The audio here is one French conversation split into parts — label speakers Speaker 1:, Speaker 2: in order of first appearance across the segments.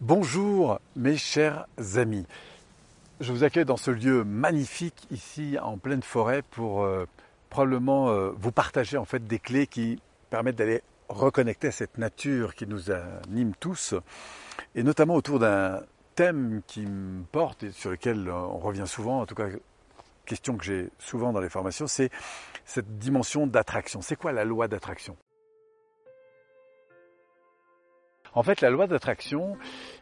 Speaker 1: Bonjour mes chers amis. Je vous accueille dans ce lieu magnifique ici en pleine forêt pour euh, probablement euh, vous partager en fait des clés qui permettent d'aller reconnecter à cette nature qui nous anime tous et notamment autour d'un thème qui me porte et sur lequel on revient souvent, en tout cas question que j'ai souvent dans les formations, c'est cette dimension d'attraction. C'est quoi la loi d'attraction? En fait, la loi d'attraction,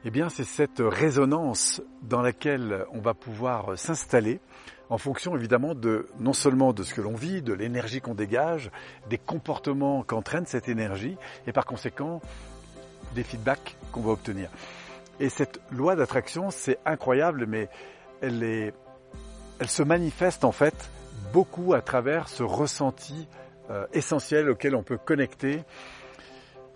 Speaker 1: eh bien, c'est cette résonance dans laquelle on va pouvoir s'installer en fonction évidemment de non seulement de ce que l'on vit, de l'énergie qu'on dégage, des comportements qu'entraîne cette énergie et par conséquent des feedbacks qu'on va obtenir. Et cette loi d'attraction, c'est incroyable, mais elle est, elle se manifeste en fait beaucoup à travers ce ressenti euh, essentiel auquel on peut connecter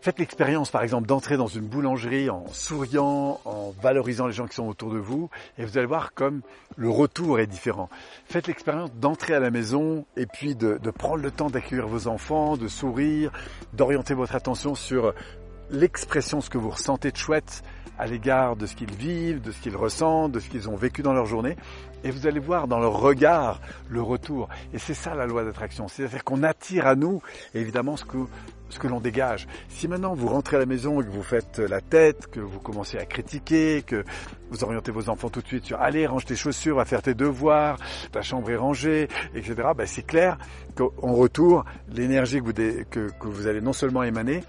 Speaker 1: Faites l'expérience, par exemple, d'entrer dans une boulangerie en souriant, en valorisant les gens qui sont autour de vous, et vous allez voir comme le retour est différent. Faites l'expérience d'entrer à la maison et puis de, prendre le temps d'accueillir vos enfants, de sourire, d'orienter votre attention sur l'expression, ce que vous ressentez de chouette à l'égard de ce qu'ils vivent, de ce qu'ils ressentent, de ce qu'ils ont vécu dans leur journée. Et vous allez voir dans leur regard le retour. Et c'est ça la loi d'attraction. C'est-à-dire qu'on attire à nous, évidemment, ce que, ce que l'on dégage. Si maintenant vous rentrez à la maison et que vous faites la tête, que vous commencez à critiquer, que vous orientez vos enfants tout de suite sur allez, range tes chaussures, va faire tes devoirs, ta chambre est rangée, etc., ben c'est clair qu'en retour, l'énergie que vous, allez non seulement émaner,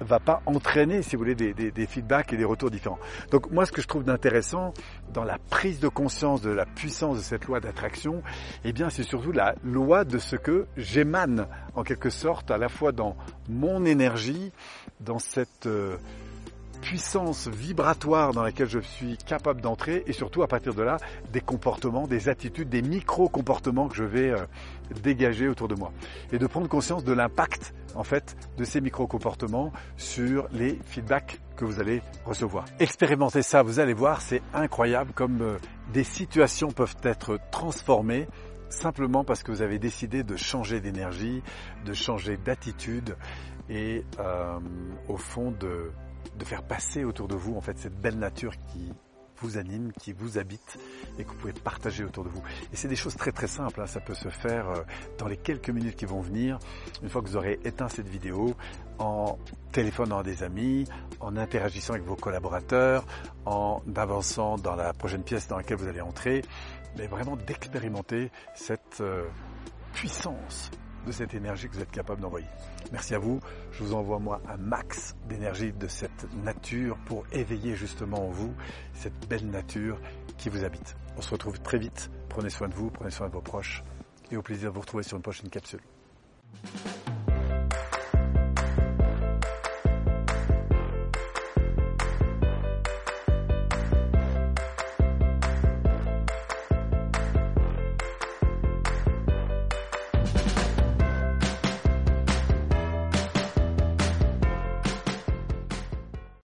Speaker 1: va pas entraîner, si vous voulez, des, des, feedbacks et des retours différents. Donc moi, ce que je trouve d'intéressant dans la prise de conscience de la puissance de cette loi d'attraction, eh bien, c'est surtout la loi de ce que j'émane, en quelque sorte, à la fois dans mon énergie, dans cette euh, puissance vibratoire dans laquelle je suis capable d'entrer et surtout à partir de là des comportements, des attitudes, des micro-comportements que je vais euh, dégager autour de moi et de prendre conscience de l'impact en fait de ces micro-comportements sur les feedbacks que vous allez recevoir. Expérimentez ça, vous allez voir, c'est incroyable comme euh, des situations peuvent être transformées simplement parce que vous avez décidé de changer d'énergie, de changer d'attitude et euh, au fond de de faire passer autour de vous en fait cette belle nature qui vous anime, qui vous habite et que vous pouvez partager autour de vous. Et c'est des choses très très simples, hein. ça peut se faire euh, dans les quelques minutes qui vont venir, une fois que vous aurez éteint cette vidéo, en téléphonant à des amis, en interagissant avec vos collaborateurs, en avançant dans la prochaine pièce dans laquelle vous allez entrer, mais vraiment d'expérimenter cette euh, puissance de cette énergie que vous êtes capable d'envoyer. Merci à vous. Je vous envoie moi un max d'énergie de cette nature pour éveiller justement en vous cette belle nature qui vous habite. On se retrouve très vite. Prenez soin de vous, prenez soin de vos proches et au plaisir de vous retrouver sur une prochaine capsule.